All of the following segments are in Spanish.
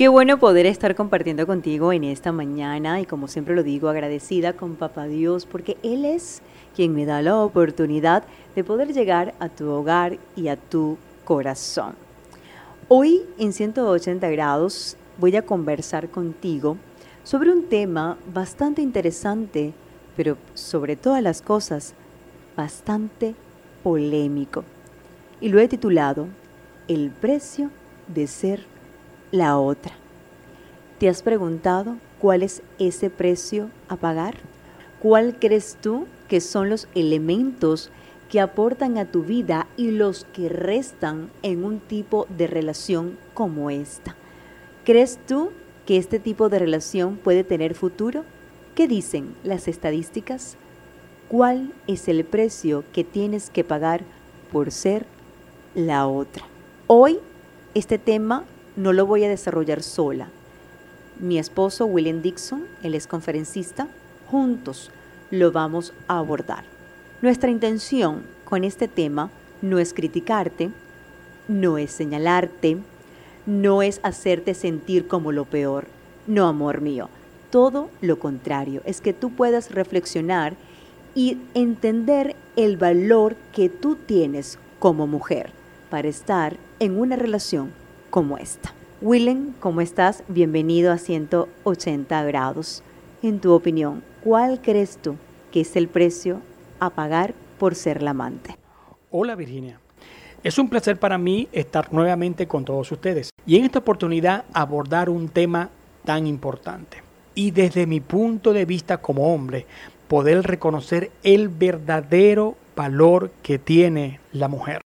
Qué bueno poder estar compartiendo contigo en esta mañana y como siempre lo digo, agradecida con Papá Dios porque Él es quien me da la oportunidad de poder llegar a tu hogar y a tu corazón. Hoy en 180 grados voy a conversar contigo sobre un tema bastante interesante, pero sobre todas las cosas, bastante polémico. Y lo he titulado El precio de ser la otra. ¿Te has preguntado cuál es ese precio a pagar? ¿Cuál crees tú que son los elementos que aportan a tu vida y los que restan en un tipo de relación como esta? ¿Crees tú que este tipo de relación puede tener futuro? ¿Qué dicen las estadísticas? ¿Cuál es el precio que tienes que pagar por ser la otra? Hoy este tema no lo voy a desarrollar sola. Mi esposo William Dixon, él es conferencista, juntos lo vamos a abordar. Nuestra intención con este tema no es criticarte, no es señalarte, no es hacerte sentir como lo peor. No, amor mío, todo lo contrario, es que tú puedas reflexionar y entender el valor que tú tienes como mujer para estar en una relación como esta. Willem, ¿cómo estás? Bienvenido a 180 grados. En tu opinión, ¿cuál crees tú que es el precio a pagar por ser la amante? Hola Virginia. Es un placer para mí estar nuevamente con todos ustedes y en esta oportunidad abordar un tema tan importante. Y desde mi punto de vista como hombre, poder reconocer el verdadero valor que tiene la mujer.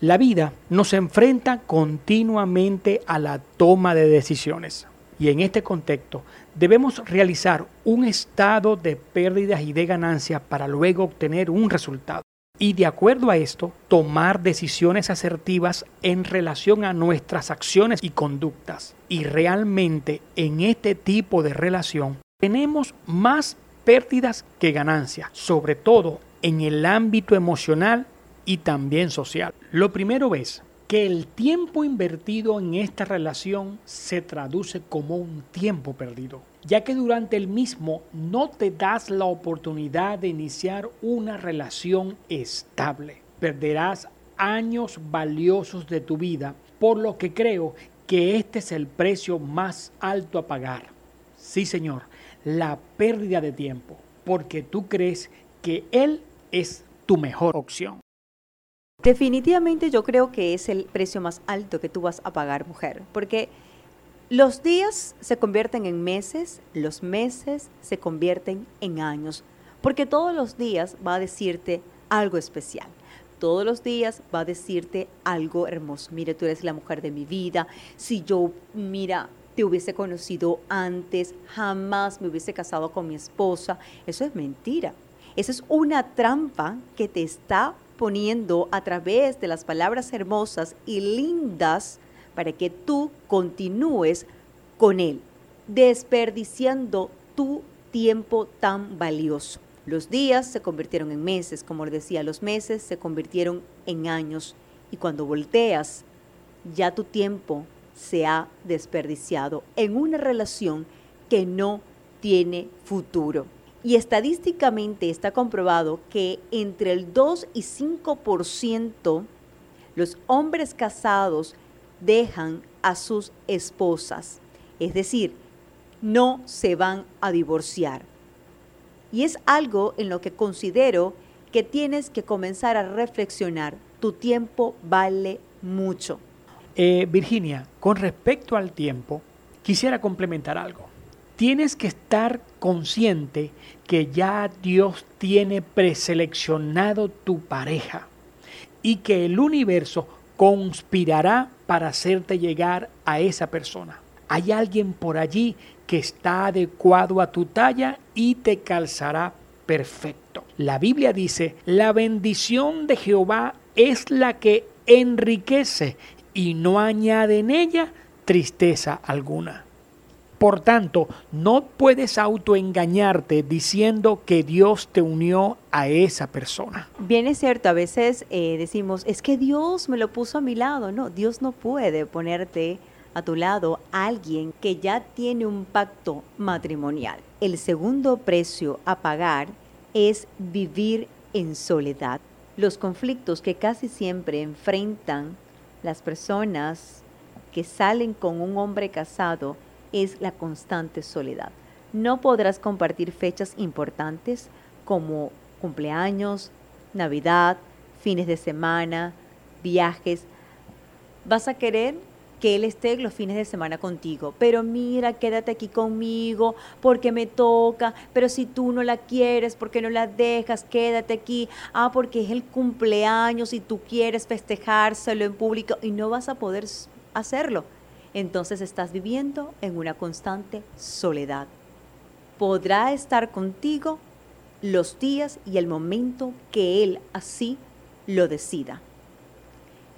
La vida nos enfrenta continuamente a la toma de decisiones y en este contexto debemos realizar un estado de pérdidas y de ganancias para luego obtener un resultado. Y de acuerdo a esto, tomar decisiones asertivas en relación a nuestras acciones y conductas. Y realmente en este tipo de relación tenemos más pérdidas que ganancias, sobre todo en el ámbito emocional y también social. Lo primero es que el tiempo invertido en esta relación se traduce como un tiempo perdido, ya que durante el mismo no te das la oportunidad de iniciar una relación estable. Perderás años valiosos de tu vida, por lo que creo que este es el precio más alto a pagar. Sí, señor, la pérdida de tiempo, porque tú crees que él es tu mejor opción. Definitivamente yo creo que es el precio más alto que tú vas a pagar, mujer, porque los días se convierten en meses, los meses se convierten en años, porque todos los días va a decirte algo especial. Todos los días va a decirte algo hermoso. Mire, tú eres la mujer de mi vida. Si yo, mira, te hubiese conocido antes, jamás me hubiese casado con mi esposa. Eso es mentira. Eso es una trampa que te está a través de las palabras hermosas y lindas para que tú continúes con Él, desperdiciando tu tiempo tan valioso. Los días se convirtieron en meses, como les decía, los meses se convirtieron en años y cuando volteas, ya tu tiempo se ha desperdiciado en una relación que no tiene futuro. Y estadísticamente está comprobado que entre el 2 y 5% los hombres casados dejan a sus esposas. Es decir, no se van a divorciar. Y es algo en lo que considero que tienes que comenzar a reflexionar. Tu tiempo vale mucho. Eh, Virginia, con respecto al tiempo, quisiera complementar algo tienes que estar consciente que ya Dios tiene preseleccionado tu pareja y que el universo conspirará para hacerte llegar a esa persona. Hay alguien por allí que está adecuado a tu talla y te calzará perfecto. La Biblia dice, la bendición de Jehová es la que enriquece y no añade en ella tristeza alguna. Por tanto, no puedes autoengañarte diciendo que Dios te unió a esa persona. Bien es cierto, a veces eh, decimos, es que Dios me lo puso a mi lado. No, Dios no puede ponerte a tu lado a alguien que ya tiene un pacto matrimonial. El segundo precio a pagar es vivir en soledad. Los conflictos que casi siempre enfrentan las personas que salen con un hombre casado es la constante soledad. No podrás compartir fechas importantes como cumpleaños, Navidad, fines de semana, viajes. Vas a querer que él esté los fines de semana contigo. Pero mira, quédate aquí conmigo porque me toca. Pero si tú no la quieres, porque no la dejas? Quédate aquí. Ah, porque es el cumpleaños y tú quieres festejárselo en público y no vas a poder hacerlo. Entonces estás viviendo en una constante soledad. Podrá estar contigo los días y el momento que él así lo decida.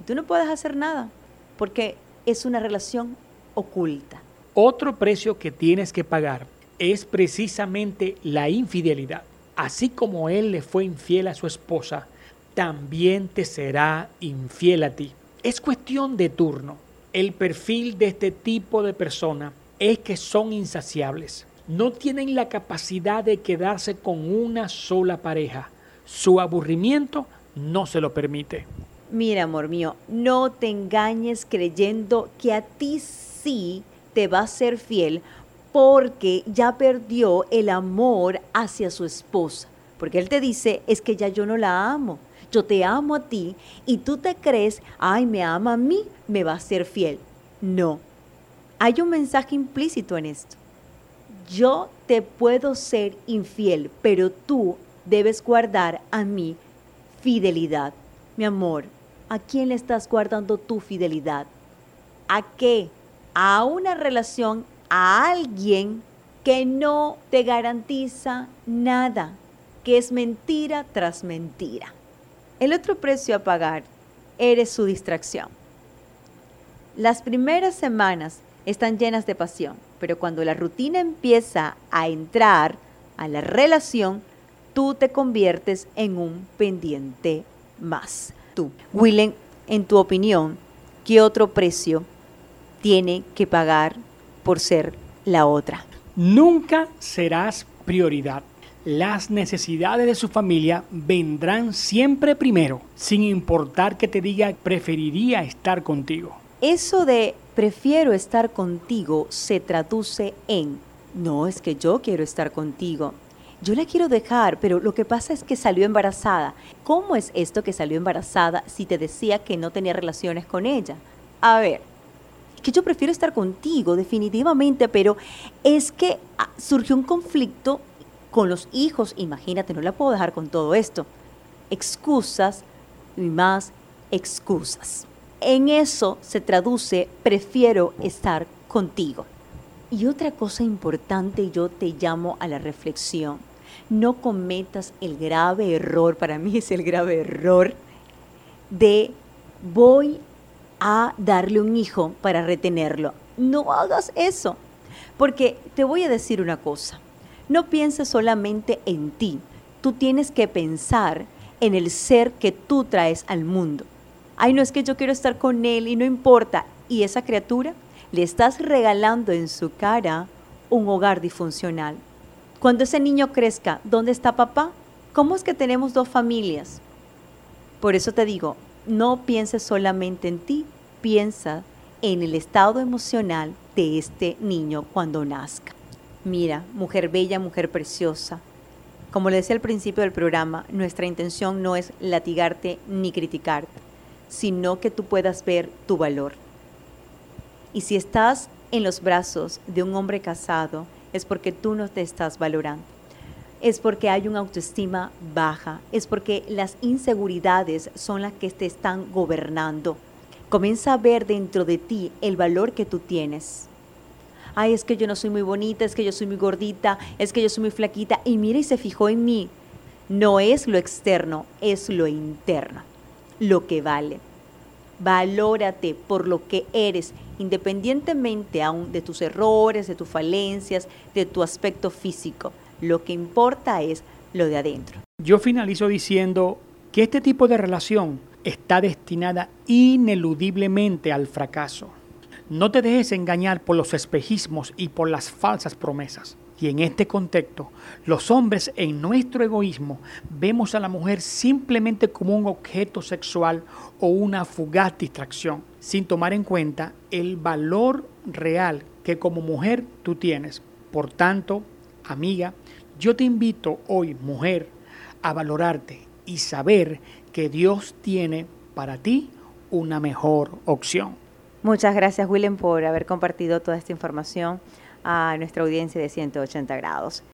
Tú no puedes hacer nada porque es una relación oculta. Otro precio que tienes que pagar es precisamente la infidelidad. Así como él le fue infiel a su esposa, también te será infiel a ti. Es cuestión de turno. El perfil de este tipo de persona es que son insaciables. No tienen la capacidad de quedarse con una sola pareja. Su aburrimiento no se lo permite. Mira, amor mío, no te engañes creyendo que a ti sí te va a ser fiel porque ya perdió el amor hacia su esposa. Porque él te dice, es que ya yo no la amo, yo te amo a ti y tú te crees, ay, me ama a mí, me va a ser fiel. No, hay un mensaje implícito en esto. Yo te puedo ser infiel, pero tú debes guardar a mí fidelidad. Mi amor, ¿A quién le estás guardando tu fidelidad? ¿A qué? A una relación, a alguien que no te garantiza nada, que es mentira tras mentira. El otro precio a pagar eres su distracción. Las primeras semanas están llenas de pasión, pero cuando la rutina empieza a entrar a la relación, tú te conviertes en un pendiente más tú. Willem, en tu opinión, ¿qué otro precio tiene que pagar por ser la otra? Nunca serás prioridad. Las necesidades de su familia vendrán siempre primero, sin importar que te diga preferiría estar contigo. Eso de prefiero estar contigo se traduce en no es que yo quiero estar contigo, yo la quiero dejar, pero lo que pasa es que salió embarazada. ¿Cómo es esto que salió embarazada si te decía que no tenía relaciones con ella? A ver, que yo prefiero estar contigo definitivamente, pero es que ah, surgió un conflicto con los hijos, imagínate, no la puedo dejar con todo esto. Excusas y más excusas. En eso se traduce prefiero estar contigo. Y otra cosa importante, yo te llamo a la reflexión no cometas el grave error, para mí es el grave error, de voy a darle un hijo para retenerlo. No hagas eso, porque te voy a decir una cosa, no pienses solamente en ti, tú tienes que pensar en el ser que tú traes al mundo. Ay, no es que yo quiero estar con él y no importa. Y esa criatura le estás regalando en su cara un hogar disfuncional. Cuando ese niño crezca, ¿dónde está papá? ¿Cómo es que tenemos dos familias? Por eso te digo, no pienses solamente en ti, piensa en el estado emocional de este niño cuando nazca. Mira, mujer bella, mujer preciosa. Como le decía al principio del programa, nuestra intención no es latigarte ni criticarte, sino que tú puedas ver tu valor. Y si estás en los brazos de un hombre casado, es porque tú no te estás valorando. Es porque hay una autoestima baja, es porque las inseguridades son las que te están gobernando. Comienza a ver dentro de ti el valor que tú tienes. Ay, es que yo no soy muy bonita, es que yo soy muy gordita, es que yo soy muy flaquita. Y mira y se fijó en mí. No es lo externo, es lo interno, lo que vale. Valórate por lo que eres independientemente aún de tus errores, de tus falencias, de tu aspecto físico. Lo que importa es lo de adentro. Yo finalizo diciendo que este tipo de relación está destinada ineludiblemente al fracaso. No te dejes engañar por los espejismos y por las falsas promesas. Y en este contexto, los hombres en nuestro egoísmo vemos a la mujer simplemente como un objeto sexual o una fugaz distracción, sin tomar en cuenta el valor real que como mujer tú tienes. Por tanto, amiga, yo te invito hoy, mujer, a valorarte y saber que Dios tiene para ti una mejor opción. Muchas gracias, Willem, por haber compartido toda esta información a nuestra audiencia de 180 grados.